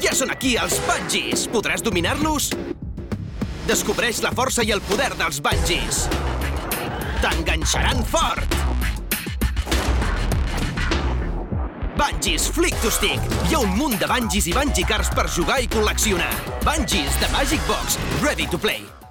Ja són aquí els Bungies! Podràs dominar-los? Descobreix la força i el poder dels Bungies! T'enganxaran fort! Bungies Flick to Stick. Hi ha un munt de Bungies i Bungie cars per jugar i col·leccionar. Bungies de Magic Box, ready to play.